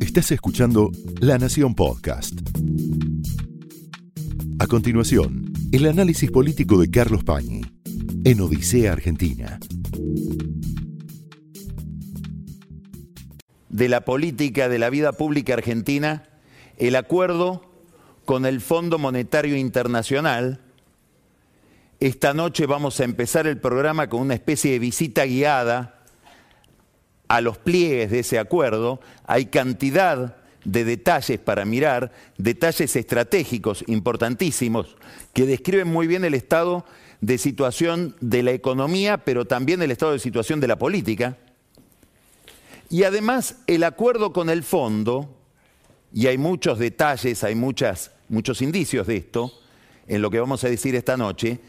Estás escuchando La Nación Podcast. A continuación, el análisis político de Carlos Pañi en Odisea Argentina. De la política de la vida pública argentina, el acuerdo con el Fondo Monetario Internacional. Esta noche vamos a empezar el programa con una especie de visita guiada a los pliegues de ese acuerdo, hay cantidad de detalles para mirar, detalles estratégicos importantísimos que describen muy bien el estado de situación de la economía, pero también el estado de situación de la política. Y además el acuerdo con el fondo, y hay muchos detalles, hay muchas, muchos indicios de esto, en lo que vamos a decir esta noche,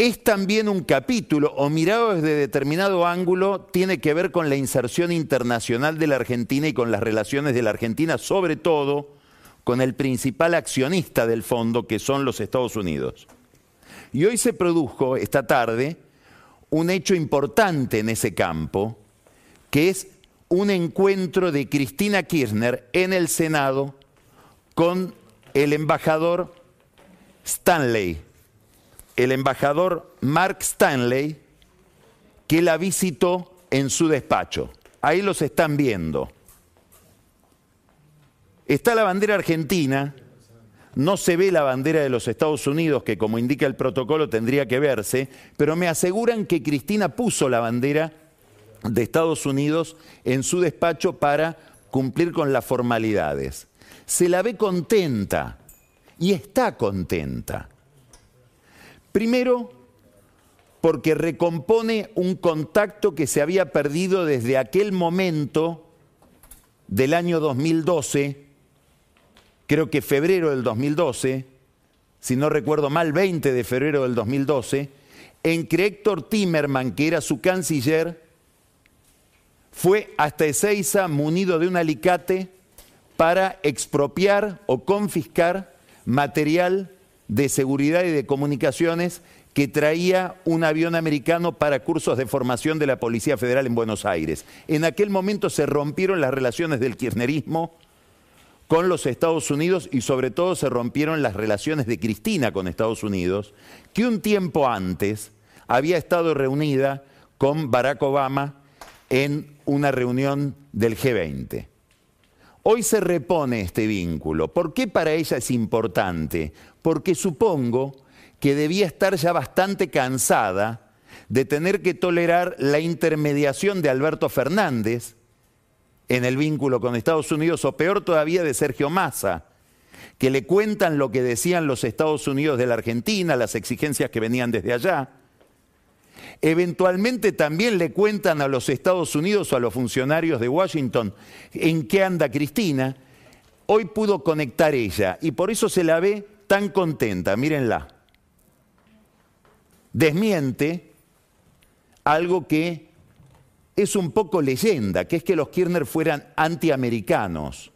es también un capítulo, o mirado desde determinado ángulo, tiene que ver con la inserción internacional de la Argentina y con las relaciones de la Argentina, sobre todo con el principal accionista del fondo, que son los Estados Unidos. Y hoy se produjo, esta tarde, un hecho importante en ese campo, que es un encuentro de Cristina Kirchner en el Senado con el embajador Stanley, el embajador Mark Stanley, que la visitó en su despacho. Ahí los están viendo. Está la bandera argentina, no se ve la bandera de los Estados Unidos, que como indica el protocolo tendría que verse, pero me aseguran que Cristina puso la bandera de Estados Unidos en su despacho para cumplir con las formalidades. Se la ve contenta y está contenta. Primero, porque recompone un contacto que se había perdido desde aquel momento del año 2012, creo que febrero del 2012, si no recuerdo mal, 20 de febrero del 2012, en que Héctor Timerman, que era su canciller, fue hasta Ezeiza munido de un alicate para expropiar o confiscar material de seguridad y de comunicaciones que traía un avión americano para cursos de formación de la Policía Federal en Buenos Aires. En aquel momento se rompieron las relaciones del kirchnerismo con los Estados Unidos y sobre todo se rompieron las relaciones de Cristina con Estados Unidos, que un tiempo antes había estado reunida con Barack Obama en una reunión del G20. Hoy se repone este vínculo. ¿Por qué para ella es importante? Porque supongo que debía estar ya bastante cansada de tener que tolerar la intermediación de Alberto Fernández en el vínculo con Estados Unidos, o peor todavía de Sergio Massa, que le cuentan lo que decían los Estados Unidos de la Argentina, las exigencias que venían desde allá, Eventualmente también le cuentan a los Estados Unidos o a los funcionarios de Washington en qué anda Cristina. Hoy pudo conectar ella y por eso se la ve tan contenta, mírenla. Desmiente algo que es un poco leyenda, que es que los Kirchner fueran antiamericanos.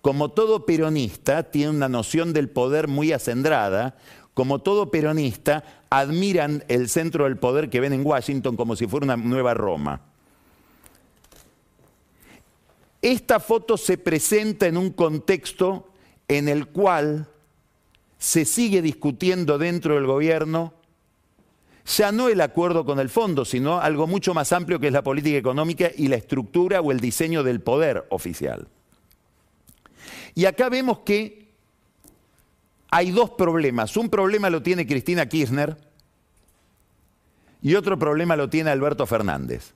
Como todo peronista, tiene una noción del poder muy acendrada, como todo peronista, admiran el centro del poder que ven en Washington como si fuera una nueva Roma. Esta foto se presenta en un contexto en el cual se sigue discutiendo dentro del gobierno ya no el acuerdo con el fondo, sino algo mucho más amplio que es la política económica y la estructura o el diseño del poder oficial. Y acá vemos que hay dos problemas. Un problema lo tiene Cristina Kirchner y otro problema lo tiene Alberto Fernández.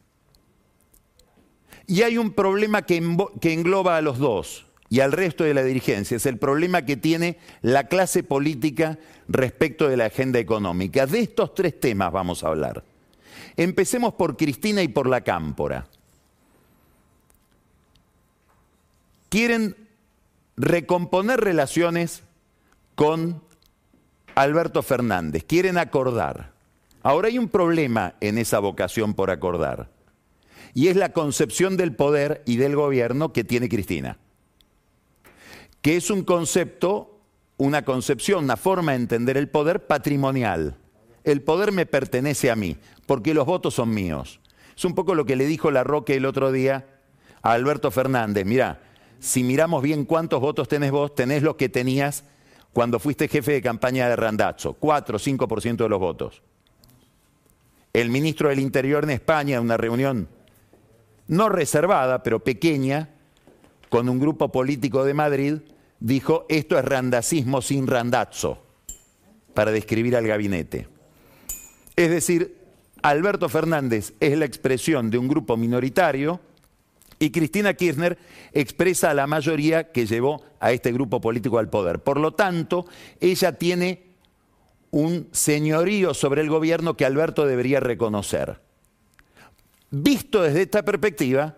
Y hay un problema que, engloba a los dos y al resto de la dirigencia. Es el problema que tiene la clase política respecto de la agenda económica. De estos tres temas vamos a hablar. Empecemos por Cristina y por la Cámpora. Quieren recomponer relaciones con Alberto Fernández, quieren acordar. Ahora hay un problema en esa vocación por acordar, y es la concepción del poder y del gobierno que tiene Cristina, que es un concepto, una concepción, una forma de entender el poder patrimonial. El poder me pertenece a mí, porque los votos son míos. Es un poco lo que le dijo la Roque el otro día a Alberto Fernández, mira, si miramos bien cuántos votos tenés vos, tenés los que tenías cuando fuiste jefe de campaña de Randazzo, 4 o 5% de los votos. El ministro del Interior en España, en una reunión no reservada, pero pequeña, con un grupo político de Madrid, dijo, esto es randacismo sin randazzo, para describir al gabinete. Es decir, Alberto Fernández es la expresión de un grupo minoritario y Cristina Kirchner expresa a la mayoría que llevó a este grupo político al poder. Por lo tanto, ella tiene un señorío sobre el gobierno que Alberto debería reconocer. Visto desde esta perspectiva,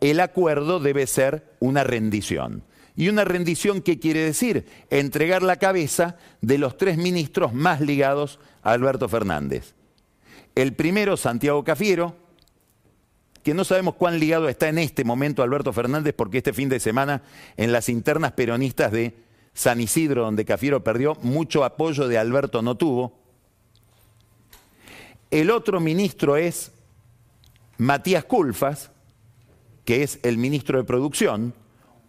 el acuerdo debe ser una rendición. ¿Y una rendición qué quiere decir? Entregar la cabeza de los tres ministros más ligados a Alberto Fernández. El primero, Santiago Cafiero, que no sabemos cuán ligado está en este momento Alberto Fernández, porque este fin de semana en las internas peronistas de San Isidro, donde Cafiero perdió, mucho apoyo de Alberto no tuvo. El otro ministro es Matías Culfas, que es el ministro de Producción,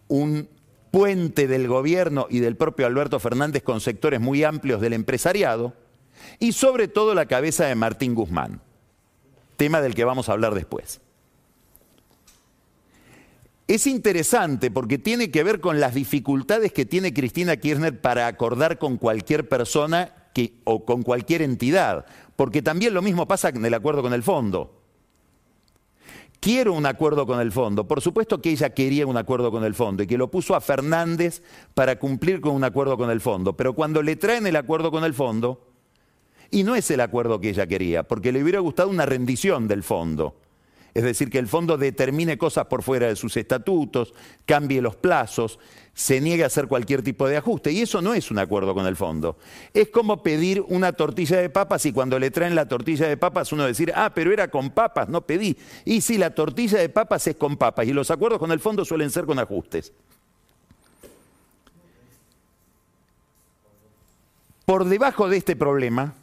un puente del gobierno y del propio Alberto Fernández con sectores muy amplios del empresariado, y sobre todo la cabeza de Martín Guzmán, tema del que vamos a hablar después. Es interesante porque tiene que ver con las dificultades que tiene Cristina Kirchner para acordar con cualquier persona o con cualquier entidad, porque también lo mismo pasa en el acuerdo con el fondo. Quiero un acuerdo con el fondo. Por supuesto que ella quería un acuerdo con el fondo y que lo puso a Fernández para cumplir con un acuerdo con el fondo. Pero cuando le traen el acuerdo con el fondo, y no es el acuerdo que ella quería, porque le hubiera gustado una rendición del fondo. Es decir, que el fondo determine cosas por fuera de sus estatutos, cambie los plazos, se niegue a hacer cualquier tipo de ajuste. Y eso no es un acuerdo con el fondo. Es como pedir una tortilla de papas y cuando le traen la tortilla de papas uno decir, ah, pero era con papas, no pedí. Y si la tortilla de papas es con papas y los acuerdos con el fondo suelen ser con ajustes. Por debajo de este problema,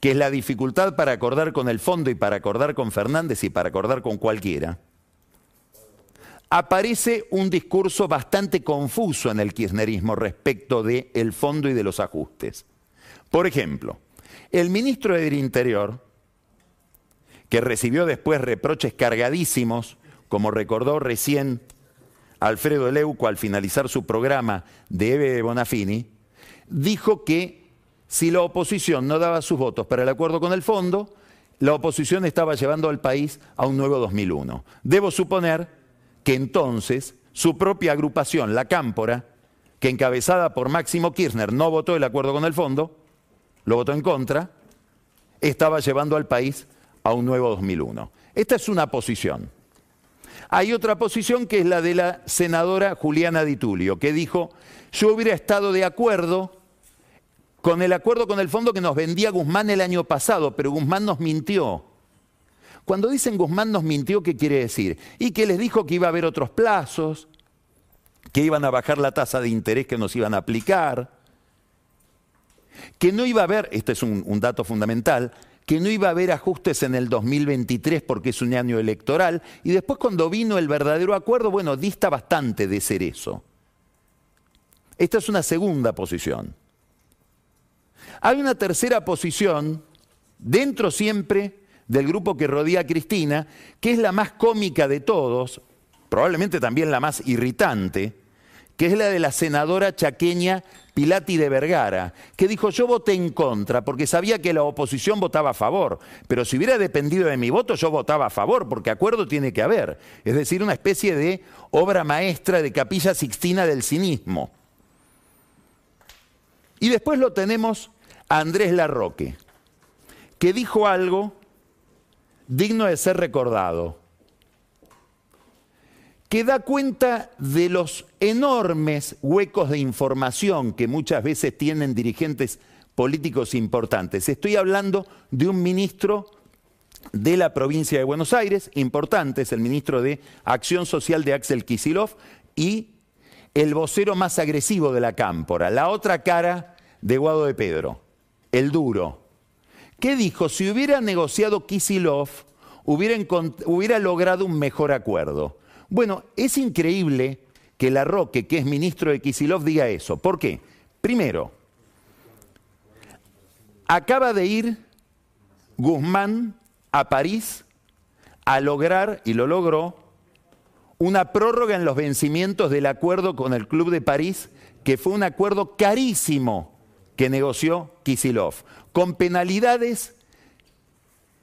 que es la dificultad para acordar con el fondo y para acordar con Fernández y para acordar con cualquiera, aparece un discurso bastante confuso en el kirchnerismo respecto del el fondo y de los ajustes. Por ejemplo, el ministro del Interior, que recibió después reproches cargadísimos, como recordó recién Alfredo Leuco al finalizar su programa de Eve Bonafini, dijo que si la oposición no daba sus votos para el acuerdo con el fondo, la oposición estaba llevando al país a un nuevo 2001. Debo suponer que entonces su propia agrupación, la Cámpora, que encabezada por Máximo Kirchner no votó el acuerdo con el fondo, lo votó en contra, estaba llevando al país a un nuevo 2001. Esta es una posición. Hay otra posición que es la de la senadora Juliana Di Tulio, que dijo, yo hubiera estado de acuerdo con el acuerdo con el fondo que nos vendía Guzmán el año pasado, pero Guzmán nos mintió. Cuando dicen Guzmán nos mintió, ¿qué quiere decir? Y que les dijo que iba a haber otros plazos, que iban a bajar la tasa de interés que nos iban a aplicar, que no iba a haber, este es un, un dato fundamental, que no iba a haber ajustes en el 2023 porque es un año electoral, y después cuando vino el verdadero acuerdo, bueno, dista bastante de ser eso. Esta es una segunda posición. Hay una tercera posición, dentro siempre del grupo que rodea a Cristina, que es la más cómica de todos, probablemente también la más irritante, que es la de la senadora chaqueña Pilati de Vergara, que dijo yo voté en contra porque sabía que la oposición votaba a favor, pero si hubiera dependido de mi voto yo votaba a favor porque acuerdo tiene que haber, es decir, una especie de obra maestra de capilla sixtina del cinismo. Y después lo tenemos Andrés Larroque, que dijo algo digno de ser recordado, que da cuenta de los enormes huecos de información que muchas veces tienen dirigentes políticos importantes. Estoy hablando de un ministro de la provincia de Buenos Aires, importante, es el ministro de Acción Social de Axel Kisilov, y el vocero más agresivo de la cámpora, la otra cara de Guado de Pedro el duro, ¿Qué dijo, si hubiera negociado Kisilov, hubiera, logrado un mejor acuerdo. Bueno, es increíble que la Roque, que es ministro de Kisilov, diga eso. ¿Por qué? Primero, acaba de ir Guzmán a París a lograr, y lo logró, una prórroga en los vencimientos del acuerdo con el Club de París, que fue un acuerdo carísimo que negoció Kisilov, con penalidades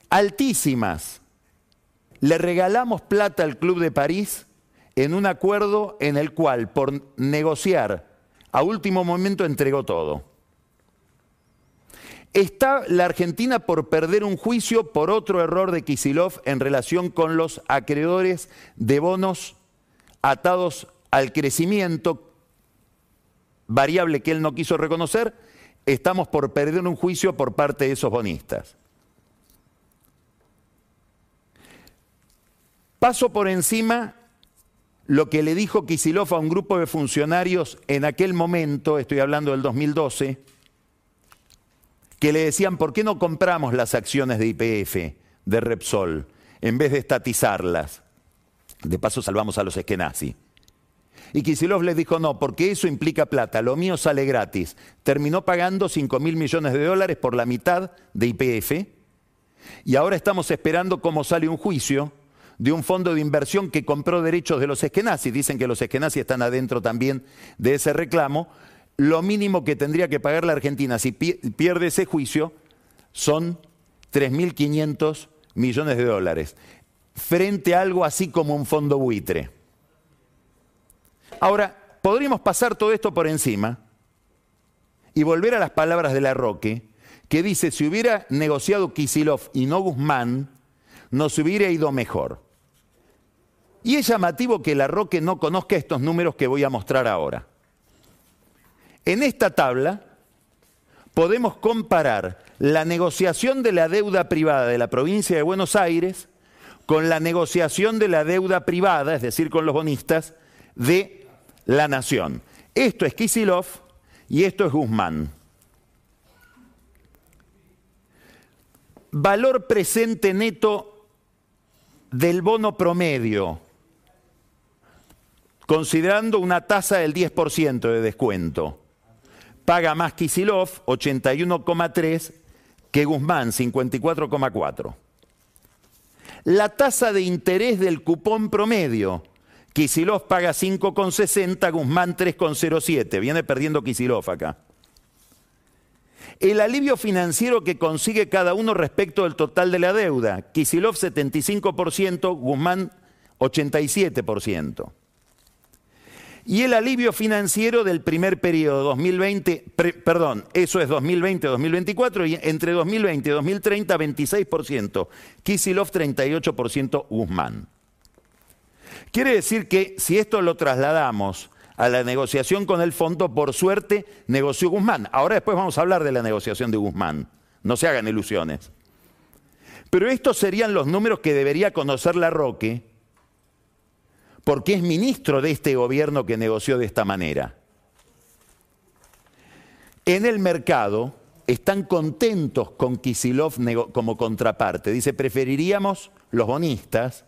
altísimas. Le regalamos plata al Club de París en un acuerdo en el cual, por negociar, a último momento entregó todo. Está la Argentina por perder un juicio por otro error de Kisilov en relación con los acreedores de bonos atados al crecimiento, variable que él no quiso reconocer, estamos por perder un juicio por parte de esos bonistas. Paso por encima lo que le dijo Kisilov a un grupo de funcionarios en aquel momento, estoy hablando del 2012, que le decían, ¿por qué no compramos las acciones de IPF, de Repsol, en vez de estatizarlas? De paso salvamos a los eskenazi. Y Kisilov les dijo, no, porque eso implica plata, lo mío sale gratis. Terminó pagando 5 mil millones de dólares por la mitad de IPF y ahora estamos esperando cómo sale un juicio de un fondo de inversión que compró derechos de los eskenazi. Dicen que los eskenazi están adentro también de ese reclamo, lo mínimo que tendría que pagar la Argentina si pierde ese juicio son 3.500 millones de dólares, frente a algo así como un fondo buitre. Ahora, podríamos pasar todo esto por encima y volver a las palabras de la Roque, que dice, si hubiera negociado Kisilov y no Guzmán, nos hubiera ido mejor. Y es llamativo que la Roque no conozca estos números que voy a mostrar ahora. En esta tabla podemos comparar la negociación de la deuda privada de la provincia de Buenos Aires con la negociación de la deuda privada, es decir, con los bonistas, de la nación. Esto es Kisilov y esto es Guzmán. Valor presente neto del bono promedio, considerando una tasa del 10% de descuento paga más Kisilov, 81,3, que Guzmán, 54,4. La tasa de interés del cupón promedio, Kisilov paga 5,60, Guzmán 3,07. Viene perdiendo Kisilov acá. El alivio financiero que consigue cada uno respecto del total de la deuda, Kisilov 75%, Guzmán 87% y el alivio financiero del primer periodo 2020, perdón, eso es 2020-2024 y entre 2020 y 2030 26%, Kisilov 38%, Guzmán. Quiere decir que si esto lo trasladamos a la negociación con el fondo, por suerte negoció Guzmán. Ahora después vamos a hablar de la negociación de Guzmán, no se hagan ilusiones. Pero estos serían los números que debería conocer la Roque porque es ministro de este gobierno que negoció de esta manera. En el mercado están contentos con Kisilov como contraparte. Dice, preferiríamos los bonistas,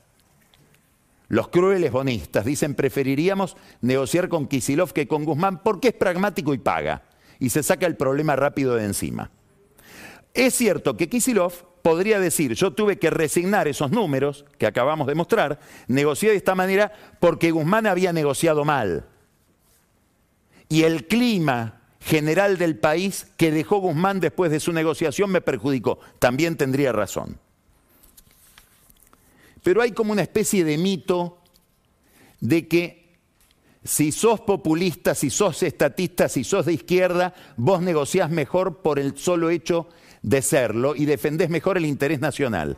los crueles bonistas, dicen, preferiríamos negociar con Kisilov que con Guzmán porque es pragmático y paga. Y se saca el problema rápido de encima. Es cierto que Kisilov podría decir, yo tuve que resignar esos números que acabamos de mostrar, negocié de esta manera porque Guzmán había negociado mal. Y el clima general del país que dejó Guzmán después de su negociación me perjudicó. También tendría razón. Pero hay como una especie de mito de que si sos populista, si sos estatista, si sos de izquierda, vos negociás mejor por el solo hecho de serlo y defendés mejor el interés nacional.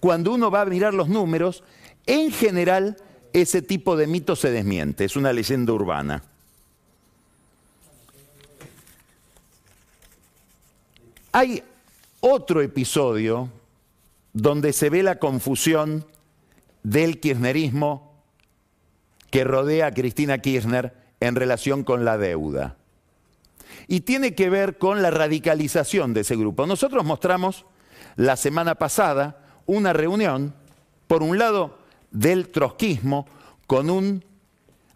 Cuando uno va a mirar los números, en general ese tipo de mito se desmiente, es una leyenda urbana. Hay otro episodio donde se ve la confusión del kirchnerismo que rodea a Cristina Kirchner en relación con la deuda y tiene que ver con la radicalización de ese grupo. Nosotros mostramos la semana pasada una reunión, por un lado, del trotskismo con un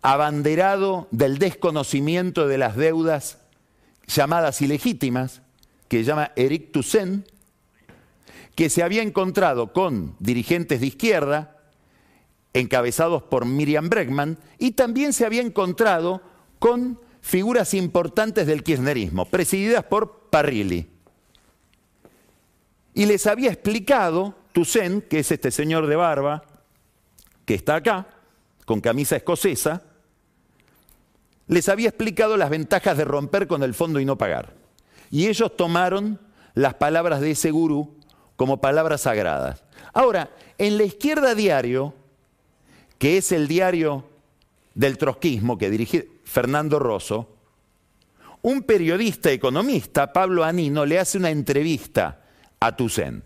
abanderado del desconocimiento de las deudas llamadas ilegítimas, que se llama Eric Toussaint, que se había encontrado con dirigentes de izquierda, encabezados por Miriam Bregman, y también se había encontrado con figuras importantes del kirchnerismo, presididas por Parrilli. Y les había explicado, Toussaint, que es este señor de barba, que está acá, con camisa escocesa, les había explicado las ventajas de romper con el fondo y no pagar. Y ellos tomaron las palabras de ese gurú como palabras sagradas. Ahora, en la izquierda diario, que es el diario del trotskismo que dirige Fernando Rosso, un periodista economista, Pablo Anino, le hace una entrevista a Toussaint.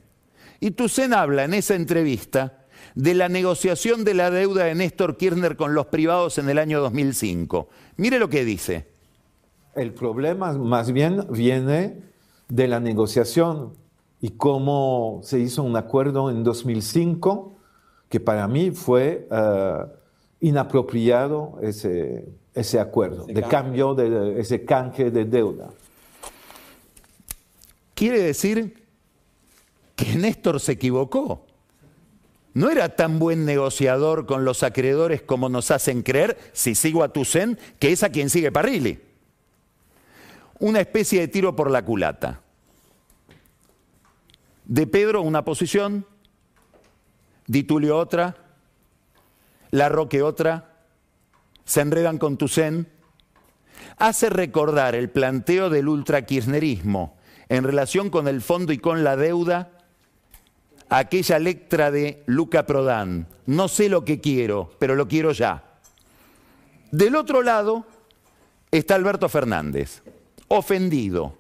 Y Toussaint habla en esa entrevista de la negociación de la deuda de Néstor Kirchner con los privados en el año 2005. Mire lo que dice. El problema más bien viene de la negociación y cómo se hizo un acuerdo en 2005 que para mí fue eh, inapropiado ese, ese acuerdo de cambio de ese canje de deuda. Quiere decir que Néstor se equivocó no era tan buen negociador con los acreedores como nos hacen creer, si sigo a Tucen, que es a quien sigue Parrilli. Una especie de tiro por la culata. De Pedro una posición, Di Tulio otra, La Roque otra, se enredan con Tucen. Hace recordar el planteo del ultra-kirchnerismo en relación con el fondo y con la deuda aquella letra de Luca Prodan. No sé lo que quiero, pero lo quiero ya. Del otro lado está Alberto Fernández, ofendido,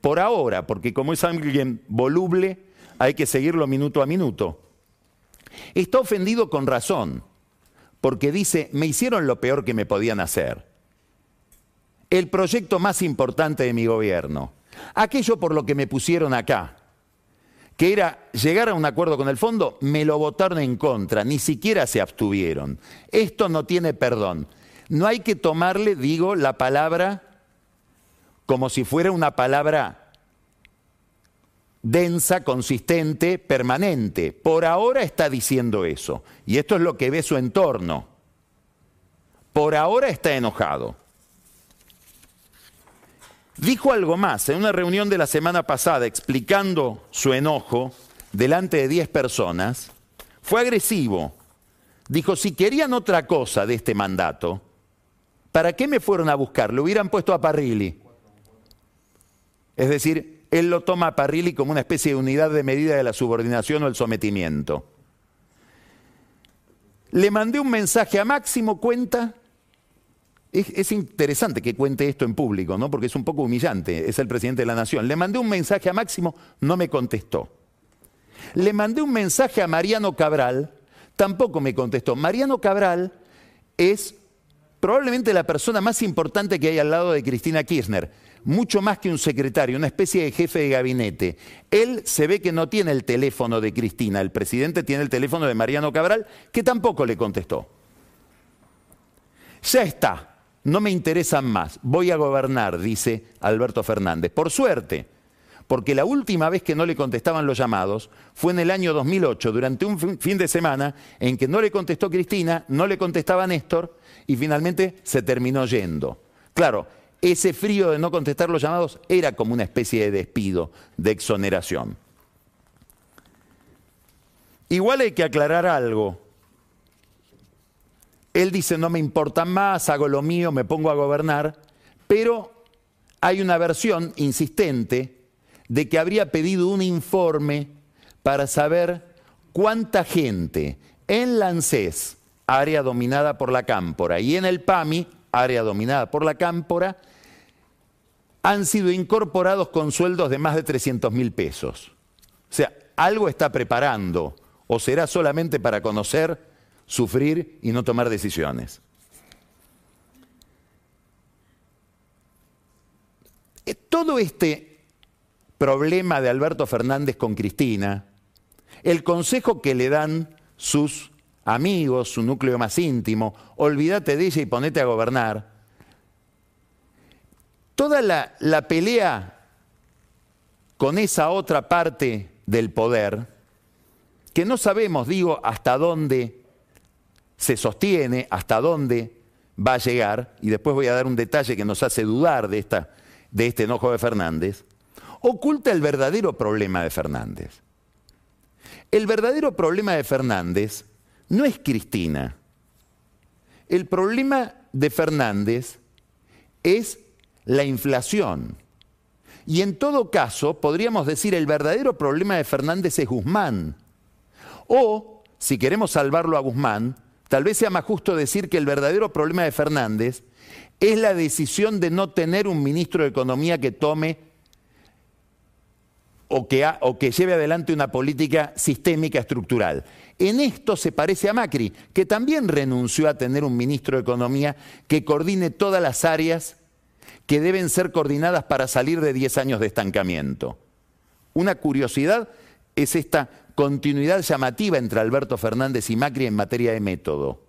por ahora, porque como es alguien voluble, hay que seguirlo minuto a minuto. Está ofendido con razón, porque dice, me hicieron lo peor que me podían hacer. El proyecto más importante de mi gobierno, aquello por lo que me pusieron acá, que era llegar a un acuerdo con el fondo, me lo votaron en contra, ni siquiera se abstuvieron. Esto no tiene perdón. No hay que tomarle, digo, la palabra como si fuera una palabra densa, consistente, permanente. Por ahora está diciendo eso. Y esto es lo que ve su entorno. Por ahora está enojado. Dijo algo más en una reunión de la semana pasada explicando su enojo delante de 10 personas. Fue agresivo. Dijo, si querían otra cosa de este mandato, ¿para qué me fueron a buscar? Lo hubieran puesto a Parrilli. Es decir, él lo toma a Parrilli como una especie de unidad de medida de la subordinación o el sometimiento. Le mandé un mensaje a Máximo Cuenta es, interesante que cuente esto en público, ¿no? porque es un poco humillante, es el presidente de la nación. Le mandé un mensaje a Máximo, no me contestó. Le mandé un mensaje a Mariano Cabral, tampoco me contestó. Mariano Cabral es probablemente la persona más importante que hay al lado de Cristina Kirchner, mucho más que un secretario, una especie de jefe de gabinete. Él se ve que no tiene el teléfono de Cristina, el presidente tiene el teléfono de Mariano Cabral, que tampoco le contestó. Ya está, no me interesan más, voy a gobernar, dice Alberto Fernández. Por suerte, porque la última vez que no le contestaban los llamados fue en el año 2008, durante un fin de semana en que no le contestó Cristina, no le contestaba Néstor y finalmente se terminó yendo. Claro, ese frío de no contestar los llamados era como una especie de despido, de exoneración. Igual hay que aclarar algo. Él dice, no me importa más, hago lo mío, me pongo a gobernar, pero hay una versión insistente de que habría pedido un informe para saber cuánta gente en la ANSES, área dominada por la cámpora, y en el PAMI, área dominada por la cámpora, han sido incorporados con sueldos de más de 300 mil pesos. O sea, algo está preparando, o será solamente para conocer sufrir y no tomar decisiones. Eh, todo este problema de Alberto Fernández con Cristina, el consejo que le dan sus amigos, su núcleo más íntimo, olvídate de ella y ponete a gobernar. Toda la, la pelea con esa otra parte del poder, que no sabemos, digo, hasta dónde se sostiene, hasta dónde va a llegar, y después voy a dar un detalle que nos hace dudar de, esta, de este enojo de Fernández, oculta el verdadero problema de Fernández. El verdadero problema de Fernández no es Cristina. El problema de Fernández es la inflación. Y en todo caso, podríamos decir, el verdadero problema de Fernández es Guzmán. O, si queremos salvarlo a Guzmán, tal vez sea más justo decir que el verdadero problema de Fernández es la decisión de no tener un ministro de Economía que tome o que, o que lleve adelante una política sistémica estructural. En esto se parece a Macri, que también renunció a tener un ministro de Economía que coordine todas las áreas que deben ser coordinadas para salir de 10 años de estancamiento. Una curiosidad es esta continuidad llamativa entre Alberto Fernández y Macri en materia de método.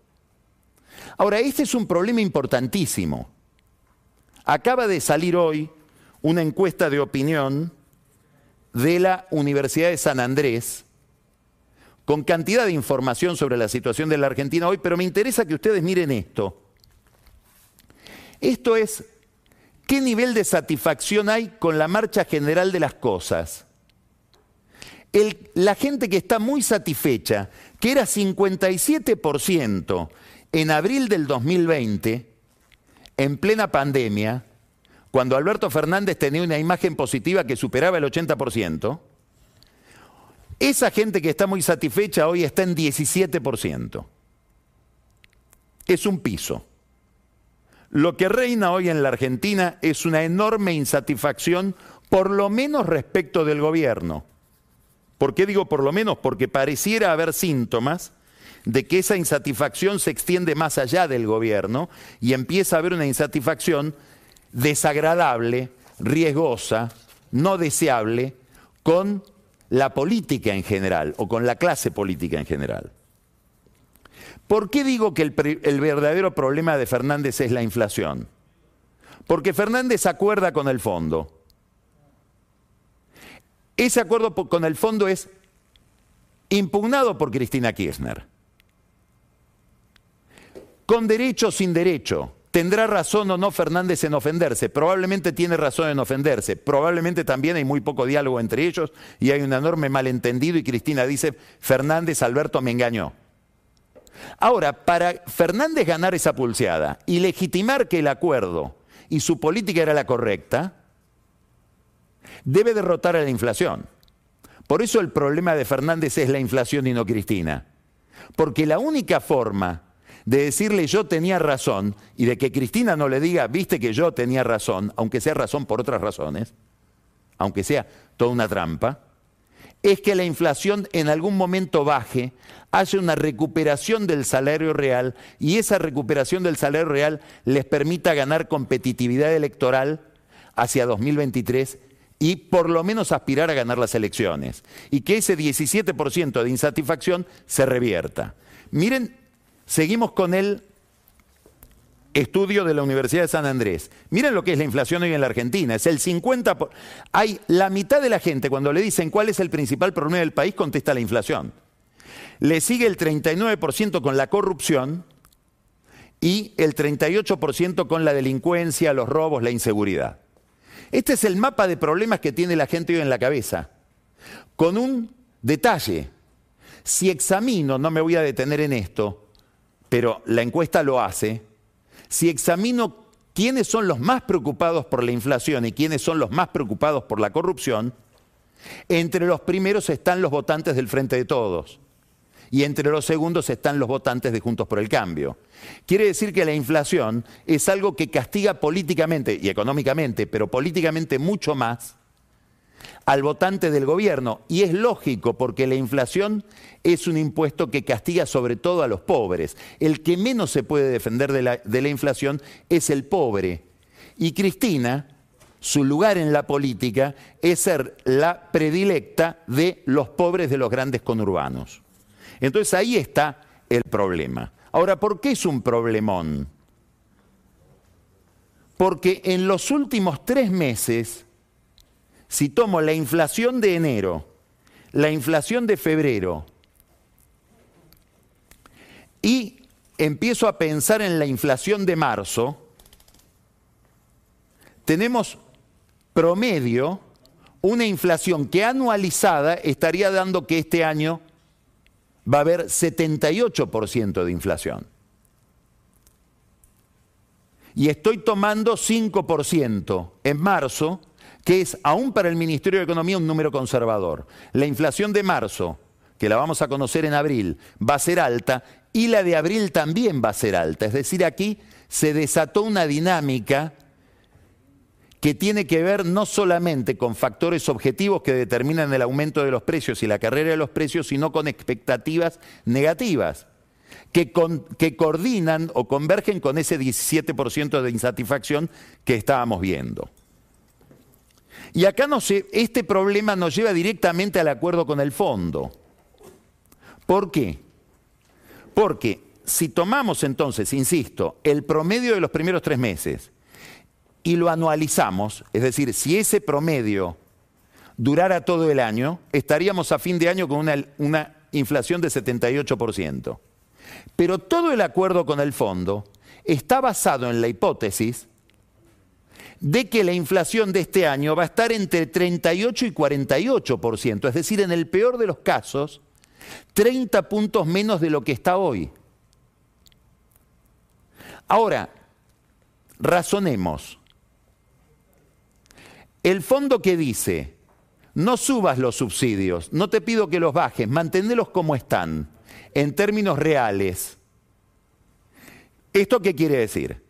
Ahora, este es un problema importantísimo. Acaba de salir hoy una encuesta de opinión de la Universidad de San Andrés con cantidad de información sobre la situación de la Argentina hoy, pero me interesa que ustedes miren esto. Esto es ¿Qué nivel de satisfacción hay con la marcha general de las cosas? la gente que está muy satisfecha, que era 57% en abril del 2020, en plena pandemia, cuando Alberto Fernández tenía una imagen positiva que superaba el 80%, esa gente que está muy satisfecha hoy está en 17%. Es un piso. Lo que reina hoy en la Argentina es una enorme insatisfacción, por lo menos respecto del gobierno. ¿Por qué digo por lo menos? Porque pareciera haber síntomas de que esa insatisfacción se extiende más allá del gobierno y empieza a haber una insatisfacción desagradable, riesgosa, no deseable, con la política en general o con la clase política en general. ¿Por qué digo que el, verdadero problema de Fernández es la inflación? Porque Fernández acuerda con el fondo. Ese acuerdo con el fondo es impugnado por Cristina Kirchner. Con derecho o sin derecho. ¿Tendrá razón o no Fernández en ofenderse? Probablemente tiene razón en ofenderse. Probablemente también hay muy poco diálogo entre ellos y hay un enorme malentendido y Cristina dice, Fernández Alberto me engañó. Ahora, para Fernández ganar esa pulseada y legitimar que el acuerdo y su política era la correcta, debe derrotar a la inflación. Por eso el problema de Fernández es la inflación y no Cristina. Porque la única forma de decirle yo tenía razón y de que Cristina no le diga, viste que yo tenía razón, aunque sea razón por otras razones, aunque sea toda una trampa, es que la inflación en algún momento baje, haya una recuperación del salario real y esa recuperación del salario real les permita ganar competitividad electoral hacia 2023 y por lo menos aspirar a ganar las elecciones. Y que ese 17% de insatisfacción se revierta. Miren, seguimos con el estudio de la Universidad de San Andrés. Miren lo que es la inflación hoy en la Argentina. Es el 50%. Hay la mitad de la gente cuando le dicen cuál es el principal problema del país contesta la inflación. Le sigue el 39% con la corrupción y el 38% con la delincuencia, los robos, la inseguridad. Este es el mapa de problemas que tiene la gente hoy en la cabeza. Con un detalle. Si examino, no me voy a detener en esto, pero la encuesta lo hace, si examino quiénes son los más preocupados por la inflación y quiénes son los más preocupados por la corrupción, entre los primeros están los votantes del Frente de Todos y entre los segundos están los votantes de Juntos por el Cambio. Quiere decir que la inflación es algo que castiga políticamente y económicamente, pero políticamente mucho más al votante del gobierno. Y es lógico porque la inflación es un impuesto que castiga sobre todo a los pobres. El que menos se puede defender de la, de la inflación es el pobre. Y Cristina, su lugar en la política es ser la predilecta de los pobres de los grandes conurbanos. Entonces ahí está el problema. Ahora, ¿por qué es un problemón? Porque en los últimos tres meses, si tomo la inflación de enero, la inflación de febrero y empiezo a pensar en la inflación de marzo, tenemos promedio una inflación que anualizada estaría dando que este año va a haber 78% de inflación. Y estoy tomando 5% en marzo, que es aún para el Ministerio de Economía un número conservador. La inflación de marzo, que la vamos a conocer en abril, va a ser alta y la de abril también va a ser alta. Es decir, aquí se desató una dinámica que tiene que ver no solamente con factores objetivos que determinan el aumento de los precios y la carrera de los precios, sino con expectativas negativas, que, que coordinan o convergen con ese 17% de insatisfacción que estábamos viendo. Y acá no sé, este problema nos lleva directamente al acuerdo con el fondo. ¿Por qué? Porque si tomamos entonces, insisto, el promedio de los primeros tres meses, y lo anualizamos, es decir, si ese promedio durara todo el año, estaríamos a fin de año con una, una inflación de 78%. Pero todo el acuerdo con el fondo está basado en la hipótesis de que la inflación de este año va a estar entre 38 y 48%, es decir, en el peor de los casos, 30 puntos menos de lo que está hoy. Ahora, razonemos. El fondo que dice, no subas los subsidios, no te pido que los bajes, manténlos como están, en términos reales. ¿Esto qué quiere decir?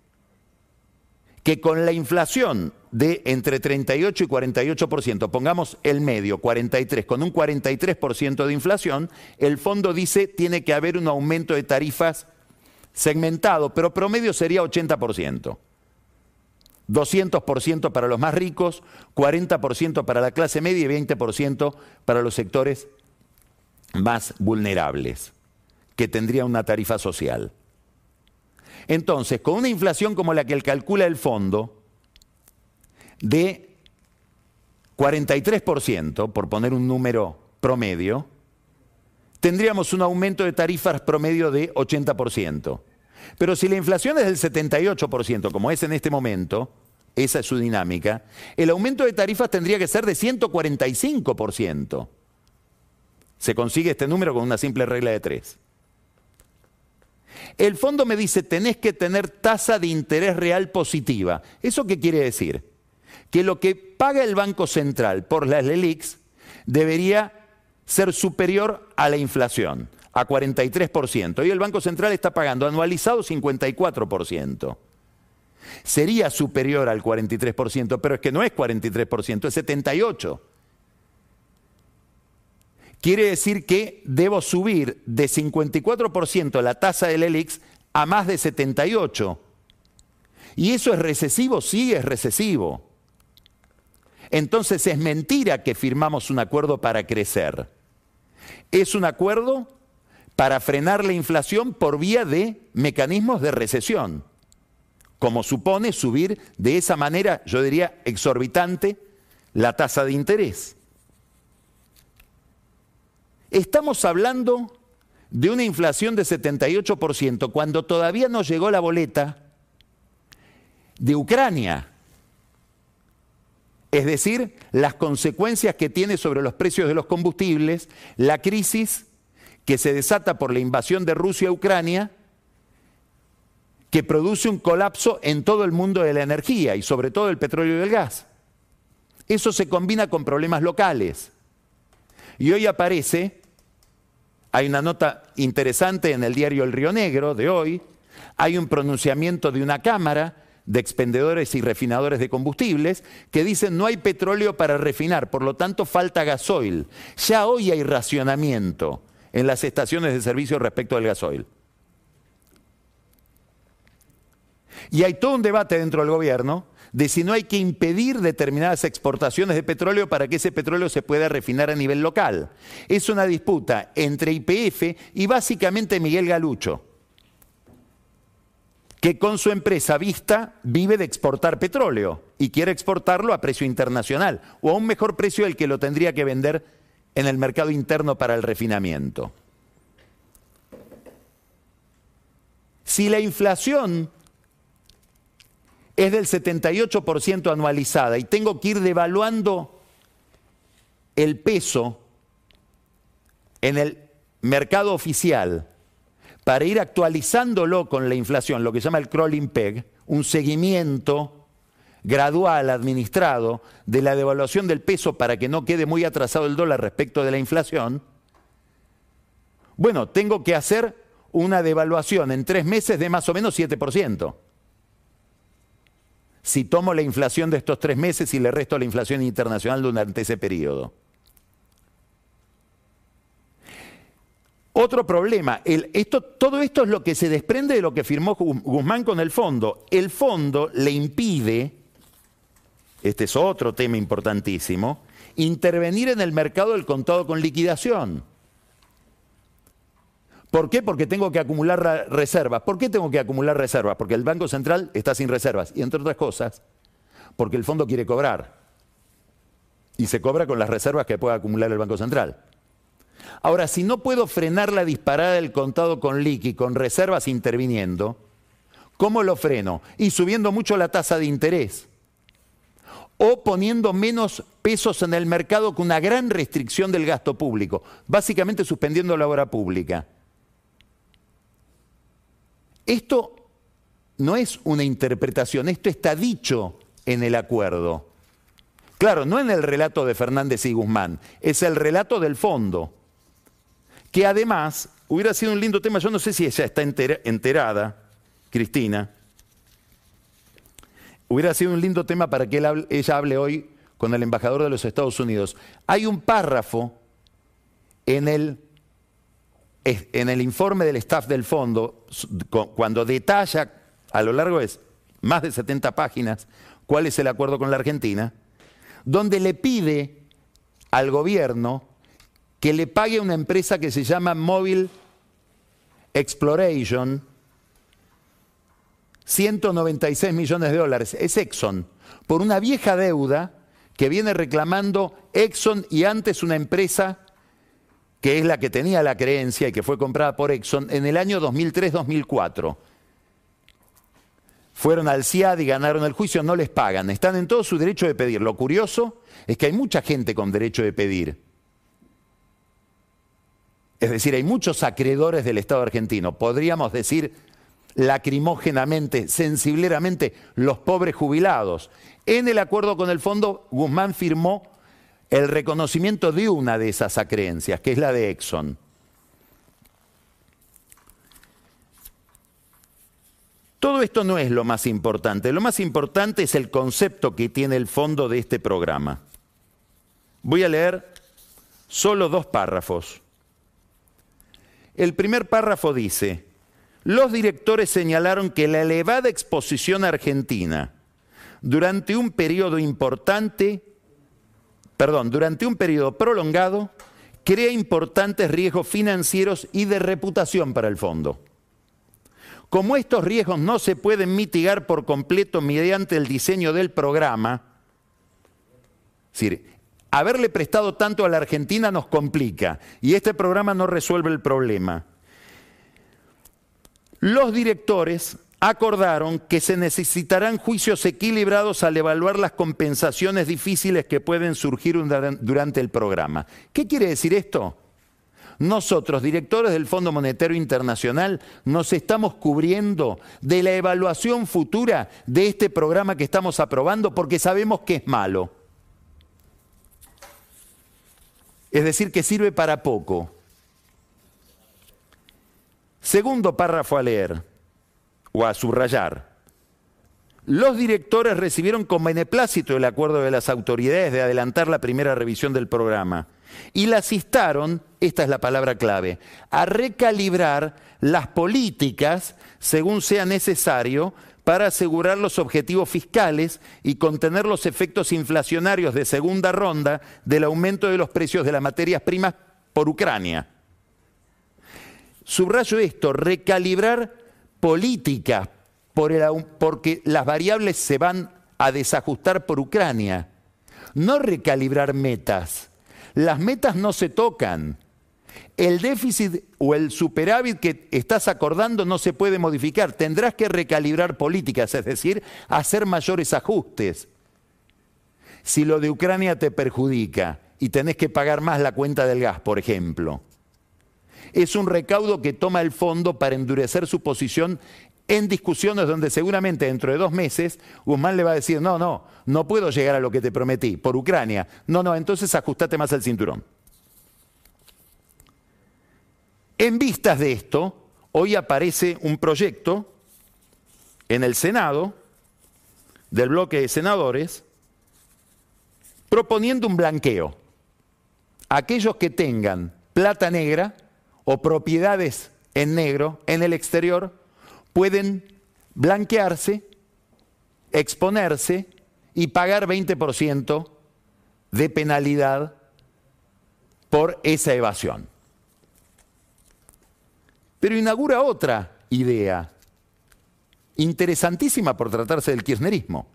Que con la inflación de entre 38 y 48%, pongamos el medio, 43, con un 43% de inflación, el fondo dice tiene que haber un aumento de tarifas segmentado, pero promedio sería 80%. 200% para los más ricos, 40% para la clase media y 20% para los sectores más vulnerables, que tendrían una tarifa social. Entonces, con una inflación como la que calcula el fondo, de 43%, por poner un número promedio, tendríamos un aumento de tarifas promedio de 80%. Pero si la inflación es del 78%, como es en este momento, esa es su dinámica, el aumento de tarifas tendría que ser de 145%. Se consigue este número con una simple regla de tres. El fondo me dice, tenés que tener tasa de interés real positiva. ¿Eso qué quiere decir? Que lo que paga el Banco Central por las LELIX debería ser superior a la inflación a 43%. Y el Banco Central está pagando anualizado 54%. Sería superior al 43%, pero es que no es 43%, es 78%. Quiere decir que debo subir de 54% la tasa del ELIX a más de 78%. ¿Y eso es recesivo? Sí, es recesivo. Entonces es mentira que firmamos un acuerdo para crecer. Es un acuerdo para frenar la inflación por vía de mecanismos de recesión, como supone subir de esa manera, yo diría, exorbitante, la tasa de interés. Estamos hablando de una inflación de 78% cuando todavía no llegó la boleta de Ucrania. Es decir, las consecuencias que tiene sobre los precios de los combustibles la crisis que se desata por la invasión de Rusia a Ucrania, que produce un colapso en todo el mundo de la energía y sobre todo el petróleo y el gas. Eso se combina con problemas locales. Y hoy aparece, hay una nota interesante en el diario El Río Negro de hoy, hay un pronunciamiento de una cámara de expendedores y refinadores de combustibles que dicen no hay petróleo para refinar, por lo tanto falta gasoil. Ya hoy hay racionamiento en las estaciones de servicio respecto del gasoil. Y hay todo un debate dentro del gobierno de si no hay que impedir determinadas exportaciones de petróleo para que ese petróleo se pueda refinar a nivel local. Es una disputa entre IPF y básicamente Miguel Galucho, que con su empresa Vista vive de exportar petróleo y quiere exportarlo a precio internacional o a un mejor precio del que lo tendría que vender en el mercado interno para el refinamiento. Si la inflación es del 78% anualizada y tengo que ir devaluando el peso en el mercado oficial para ir actualizándolo con la inflación, lo que se llama el crawling peg, un seguimiento gradual, administrado, de la devaluación del peso para que no quede muy atrasado el dólar respecto de la inflación, bueno, tengo que hacer una devaluación en tres meses de más o menos 7%. Si tomo la inflación de estos tres meses y le resto la inflación internacional durante ese periodo. Otro problema, esto, todo esto es lo que se desprende de lo que firmó Guzmán con el fondo. El fondo le impide, este es otro tema importantísimo, intervenir en el mercado del contado con liquidación. ¿Por qué? Porque tengo que acumular reservas. ¿Por qué tengo que acumular reservas? Porque el Banco Central está sin reservas. Y entre otras cosas, porque el fondo quiere cobrar. Y se cobra con las reservas que pueda acumular el Banco Central. Ahora, si no puedo frenar la disparada del contado con liqui con reservas interviniendo, ¿cómo lo freno? Y subiendo mucho la tasa de interés. O poniendo menos pesos en el mercado con una gran restricción del gasto público, básicamente suspendiendo la obra pública. Esto no es una interpretación, esto está dicho en el acuerdo. Claro, no en el relato de Fernández y Guzmán, es el relato del fondo que además hubiera sido un lindo tema, yo no sé si ella está enterada, Cristina, hubiera sido un lindo tema para que ella hable hoy con el embajador de los Estados Unidos. Hay un párrafo en el, en el informe del staff del fondo, cuando detalla a lo largo de más de 70 páginas cuál es el acuerdo con la Argentina, donde le pide al gobierno que le pague a una empresa que se llama Mobile Exploration 196 millones de dólares, es Exxon, por una vieja deuda que viene reclamando Exxon y antes una empresa que es la que tenía la creencia y que fue comprada por Exxon en el año 2003-2004. Fueron al CIAD y ganaron el juicio, no les pagan, están en todo su derecho de pedir. Lo curioso es que hay mucha gente con derecho de pedir. Es decir, hay muchos acreedores del Estado argentino. Podríamos decir lacrimógenamente, sensibleramente, los pobres jubilados. En el acuerdo con el fondo, Guzmán firmó el reconocimiento de una de esas acreencias, que es la de Exxon. Todo esto no es lo más importante. Lo más importante es el concepto que tiene el fondo de este programa. Voy a leer solo dos párrafos. El primer párrafo dice, los directores señalaron que la elevada exposición argentina durante un periodo importante, perdón, durante un periodo prolongado, crea importantes riesgos financieros y de reputación para el fondo. Como estos riesgos no se pueden mitigar por completo mediante el diseño del programa, es decir, haberle prestado tanto a la Argentina nos complica y este programa no resuelve el problema. Los directores acordaron que se necesitarán juicios equilibrados al evaluar las compensaciones difíciles que pueden surgir durante el programa. ¿Qué quiere decir esto? Nosotros, directores del Fondo Monetario Internacional, nos estamos cubriendo de la evaluación futura de este programa que estamos aprobando porque sabemos que es malo. Es decir, que sirve para poco. Segundo párrafo a leer o a subrayar. Los directores recibieron con beneplácito el acuerdo de las autoridades de adelantar la primera revisión del programa y las instaron, esta es la palabra clave, a recalibrar las políticas según sea necesario para asegurar los objetivos fiscales y contener los efectos inflacionarios de segunda ronda del aumento de los precios de las materias primas por Ucrania. Subrayo esto, recalibrar políticas porque las variables se van a desajustar por Ucrania, no recalibrar metas. Las metas no se tocan. El déficit o el superávit que estás acordando no se puede modificar. Tendrás que recalibrar políticas, es decir, hacer mayores ajustes. Si lo de Ucrania te perjudica y tenés que pagar más la cuenta del gas, por ejemplo, es un recaudo que toma el fondo para endurecer su posición en discusiones donde seguramente dentro de dos meses Guzmán le va a decir, no, no, no puedo llegar a lo que te prometí por Ucrania. No, no, entonces ajustate más el cinturón. En vistas de esto, hoy aparece un proyecto en el Senado, del bloque de senadores, proponiendo un blanqueo. Aquellos que tengan plata negra o propiedades en negro en el exterior pueden blanquearse, exponerse y pagar 20% de penalidad por esa evasión. Pero inaugura otra idea, interesantísima por tratarse del kirchnerismo.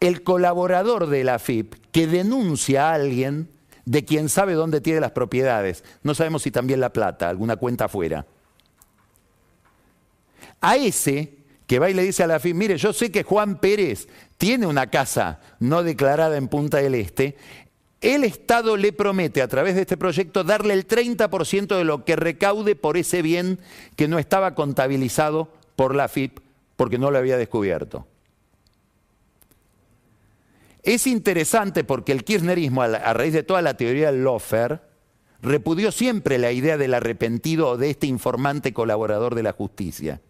El colaborador de la FIP que denuncia a alguien de quien sabe dónde tiene las propiedades, no sabemos si también la plata, alguna cuenta afuera. A ese que va y le dice a la FIP, mire, yo sé que Juan Pérez tiene una casa no declarada en Punta del Este, el Estado le promete a través de este proyecto darle el 30% de lo que recaude por ese bien que no estaba contabilizado por la FIP porque no lo había descubierto. Es interesante porque el kirchnerismo, a raíz de toda la teoría del Lofer, repudió siempre la idea del arrepentido o de este informante colaborador de la justicia.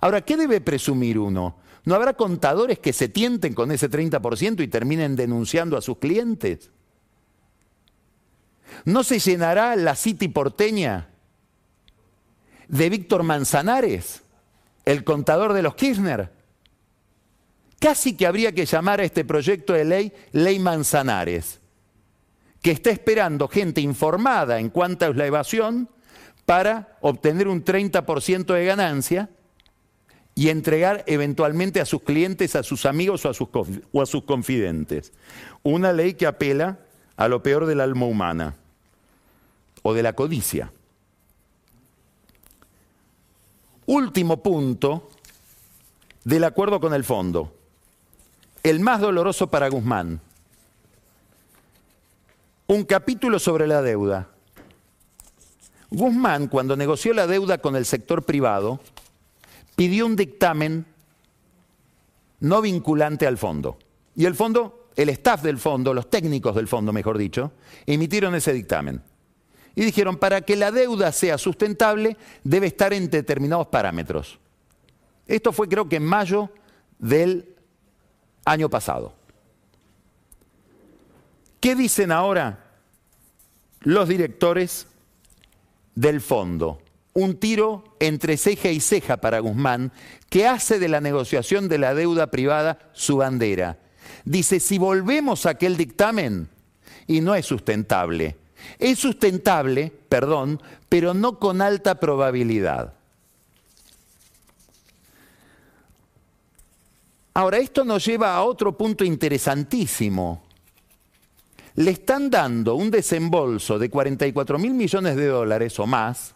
Ahora, ¿qué debe presumir uno? ¿No habrá contadores que se tienten con ese 30% y terminen denunciando a sus clientes? ¿No se llenará la City porteña de Víctor Manzanares, el contador de los Kirchner? Casi que habría que llamar a este proyecto de ley Ley Manzanares, que está esperando gente informada en cuanto a la evasión para obtener un 30% de ganancia y entregar eventualmente a sus clientes, a sus amigos o a sus, o a sus confidentes. Una ley que apela a lo peor del alma humana o de la codicia. Último punto del acuerdo con el fondo, el más doloroso para Guzmán. Un capítulo sobre la deuda. Guzmán, cuando negoció la deuda con el sector privado, pidió un dictamen no vinculante al fondo. Y el fondo, el staff del fondo, los técnicos del fondo, mejor dicho, emitieron ese dictamen. Y dijeron, para que la deuda sea sustentable, debe estar en determinados parámetros. Esto fue creo que en mayo del año pasado. ¿Qué dicen ahora los directores del fondo? un tiro entre ceja y ceja para Guzmán, que hace de la negociación de la deuda privada su bandera. Dice, si volvemos a aquel dictamen, y no es sustentable, es sustentable, perdón, pero no con alta probabilidad. Ahora, esto nos lleva a otro punto interesantísimo. Le están dando un desembolso de 44 mil millones de dólares o más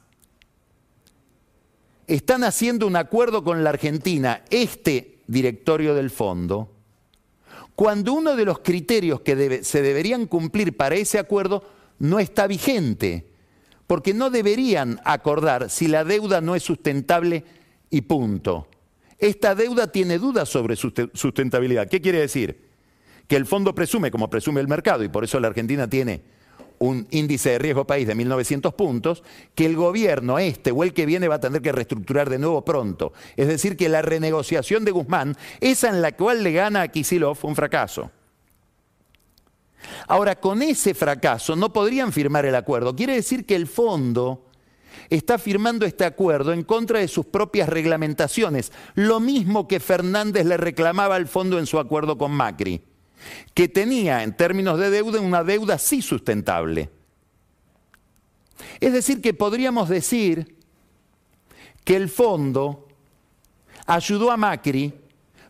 están haciendo un acuerdo con la Argentina, este directorio del fondo, cuando uno de los criterios que se deberían cumplir para ese acuerdo no está vigente, porque no deberían acordar si la deuda no es sustentable y punto. Esta deuda tiene dudas sobre su sustentabilidad. ¿Qué quiere decir? Que el fondo presume, como presume el mercado, y por eso la Argentina tiene un índice de riesgo país de 1.900 puntos, que el gobierno este o el que viene va a tener que reestructurar de nuevo pronto. Es decir, que la renegociación de Guzmán, esa en la cual le gana a Kisilov, fue un fracaso. Ahora, con ese fracaso no podrían firmar el acuerdo. Quiere decir que el fondo está firmando este acuerdo en contra de sus propias reglamentaciones, lo mismo que Fernández le reclamaba al fondo en su acuerdo con Macri, que tenía en términos de deuda una deuda sí sustentable. Es decir, que podríamos decir que el fondo ayudó a Macri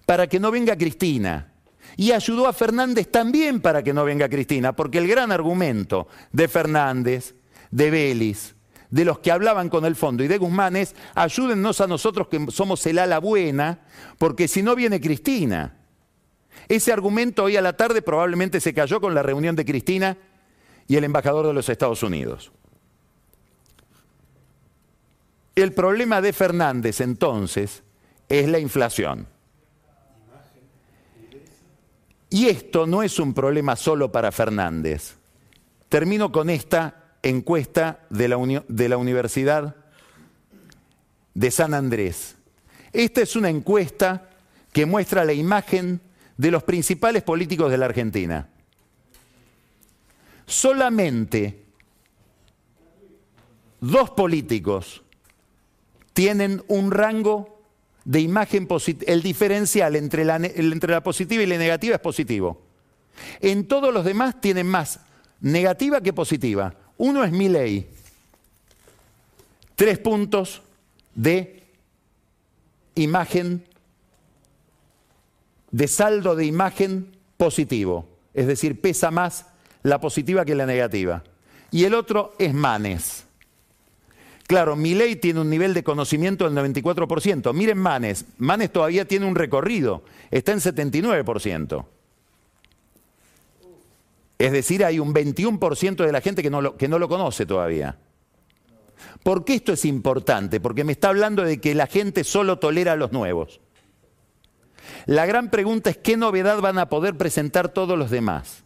para que no venga Cristina y ayudó a Fernández también para que no venga Cristina, porque el gran argumento de Fernández, de Vélez, de los que hablaban con el fondo y de Guzmán es, ayúdennos a nosotros que somos el ala buena, porque si no viene Cristina. Ese argumento hoy a la tarde probablemente se cayó con la reunión de Cristina y el embajador de los Estados Unidos. El problema de Fernández entonces es la inflación. Y esto no es un problema solo para Fernández. Termino con esta encuesta de la, de la Universidad de San Andrés. Esta es una encuesta que muestra la imagen de los principales políticos de la Argentina. Solamente dos políticos tienen un rango de imagen positiva, el diferencial entre la, entre la positiva y la negativa es positivo. En todos los demás tienen más negativa que positiva. Uno es mi ley. Tres puntos de imagen, de saldo de imagen positivo. Es decir, pesa más la positiva que la negativa. Y el otro es Manes. Claro, mi ley tiene un nivel de conocimiento del 94%. Miren Manes, Manes todavía tiene un recorrido, está en 79%. Es decir, hay un 21% de la gente que no, lo, que no lo conoce todavía. ¿Por qué esto es importante? Porque me está hablando de que la gente solo tolera a los nuevos. La gran pregunta es qué novedad van a poder presentar todos los demás.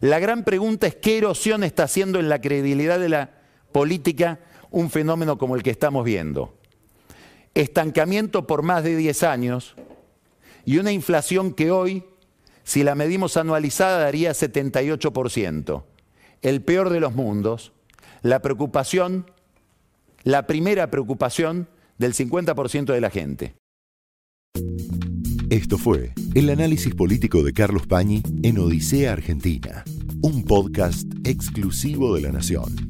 La gran pregunta es qué erosión está haciendo en la credibilidad de la política un fenómeno como el que estamos viendo. Estancamiento por más de 10 años y una inflación que hoy, si la medimos anualizada, daría 78%. El peor de los mundos, la preocupación, la primera preocupación del 50% de la gente. Esto fue el análisis político de Carlos Pañi en Odisea Argentina, un podcast exclusivo de la Nación.